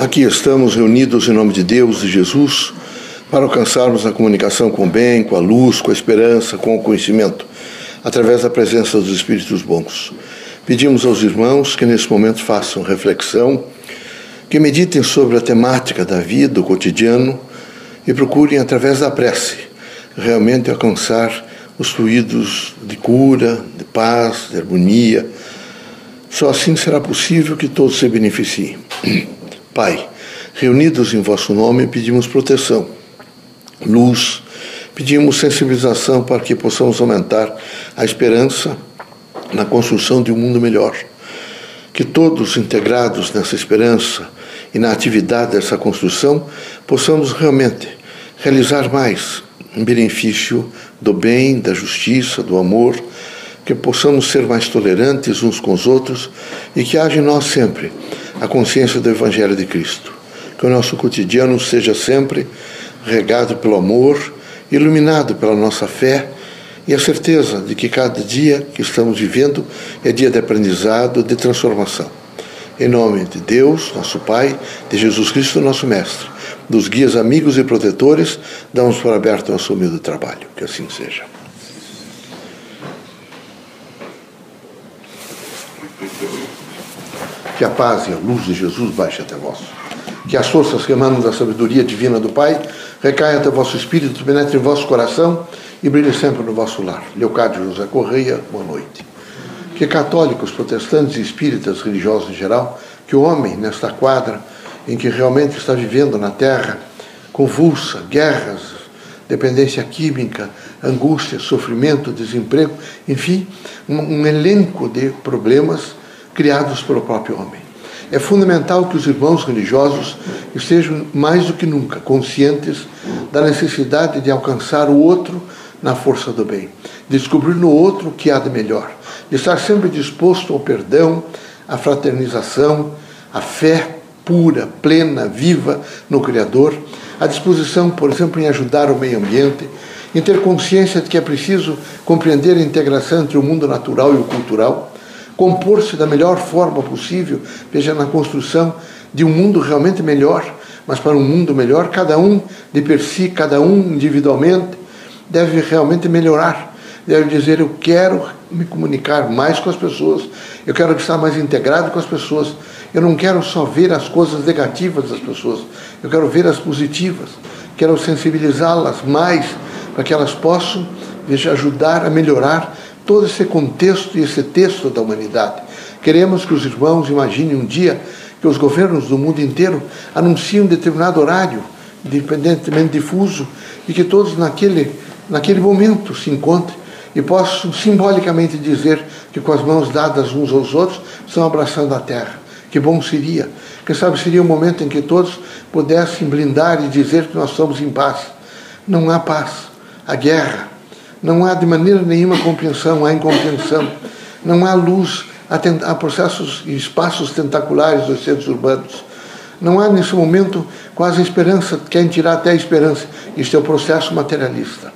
Aqui estamos reunidos em nome de Deus e Jesus para alcançarmos a comunicação com o bem, com a luz, com a esperança, com o conhecimento, através da presença dos Espíritos bons. Pedimos aos irmãos que nesse momento façam reflexão, que meditem sobre a temática da vida, o cotidiano e procurem, através da prece, realmente alcançar os fluidos de cura, de paz, de harmonia. Só assim será possível que todos se beneficiem. Pai, reunidos em vosso nome, pedimos proteção, luz, pedimos sensibilização para que possamos aumentar a esperança na construção de um mundo melhor. Que todos integrados nessa esperança e na atividade dessa construção possamos realmente realizar mais em benefício do bem, da justiça, do amor, que possamos ser mais tolerantes uns com os outros e que haja em nós sempre a consciência do Evangelho de Cristo. Que o nosso cotidiano seja sempre regado pelo amor, iluminado pela nossa fé e a certeza de que cada dia que estamos vivendo é dia de aprendizado, de transformação. Em nome de Deus, nosso Pai, de Jesus Cristo, nosso Mestre, dos guias amigos e protetores, damos por aberto nosso humilde trabalho. Que assim seja. Que a paz e a luz de Jesus baixe até vós. Que as forças que emanam da sabedoria divina do Pai recaiam até vosso espírito, penetrem em vosso coração e brilhem sempre no vosso lar. Leocádio José Correia, boa noite. Que católicos, protestantes e espíritas religiosos em geral, que o homem, nesta quadra em que realmente está vivendo na Terra, convulsa, guerras, dependência química, angústia, sofrimento, desemprego, enfim, um elenco de problemas criados pelo próprio homem. É fundamental que os irmãos religiosos estejam mais do que nunca conscientes da necessidade de alcançar o outro na força do bem, descobrir no outro o que há de melhor, de estar sempre disposto ao perdão, à fraternização, à fé pura, plena, viva no Criador, à disposição, por exemplo, em ajudar o meio ambiente, em ter consciência de que é preciso compreender a integração entre o mundo natural e o cultural compor-se da melhor forma possível, veja, na construção de um mundo realmente melhor, mas para um mundo melhor, cada um de per si, cada um individualmente, deve realmente melhorar. Deve dizer: Eu quero me comunicar mais com as pessoas, eu quero estar mais integrado com as pessoas, eu não quero só ver as coisas negativas das pessoas, eu quero ver as positivas, quero sensibilizá-las mais para que elas possam, veja, ajudar a melhorar todo esse contexto e esse texto da humanidade. Queremos que os irmãos imaginem um dia que os governos do mundo inteiro anunciem um determinado horário, independentemente difuso, e que todos naquele, naquele momento se encontrem e possam simbolicamente dizer que com as mãos dadas uns aos outros estão abraçando a terra. Que bom seria. Quem sabe seria um momento em que todos pudessem blindar e dizer que nós somos em paz. Não há paz. A guerra, não há de maneira nenhuma compreensão, há incompreensão. Não há luz, há, processos e espaços tentaculares dos centros urbanos. Não há nesse momento quase esperança, querem tirar até a esperança. Isto é o processo materialista.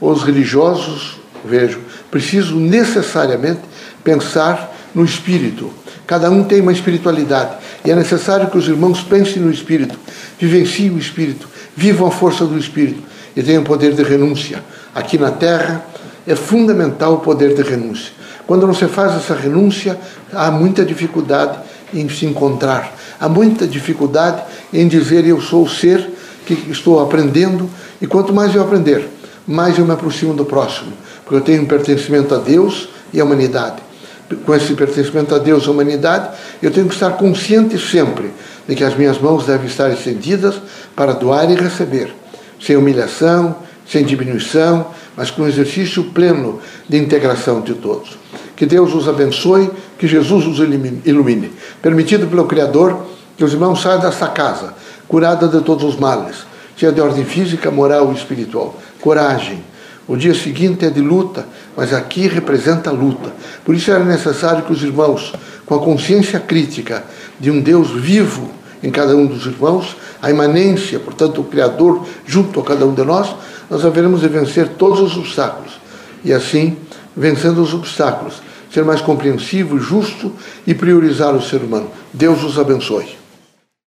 Os religiosos, vejo, precisam necessariamente pensar no espírito. Cada um tem uma espiritualidade. E é necessário que os irmãos pensem no espírito, vivenciem o espírito, vivam a força do espírito e tenham poder de renúncia aqui na Terra, é fundamental o poder de renúncia. Quando não se faz essa renúncia, há muita dificuldade em se encontrar, há muita dificuldade em dizer eu sou o ser que estou aprendendo e quanto mais eu aprender, mais eu me aproximo do próximo, porque eu tenho um pertencimento a Deus e à humanidade. Com esse pertencimento a Deus e à humanidade, eu tenho que estar consciente sempre de que as minhas mãos devem estar estendidas para doar e receber, sem humilhação, sem diminuição, mas com exercício pleno de integração de todos. Que Deus os abençoe, que Jesus os ilumine. Permitido pelo Criador que os irmãos saiam desta casa, curada de todos os males, seja de ordem física, moral e espiritual. Coragem. O dia seguinte é de luta, mas aqui representa luta. Por isso era necessário que os irmãos, com a consciência crítica de um Deus vivo em cada um dos irmãos, a imanência, portanto, o Criador junto a cada um de nós, nós haveremos de vencer todos os obstáculos. E assim, vencendo os obstáculos, ser mais compreensivo, justo e priorizar o ser humano. Deus os abençoe.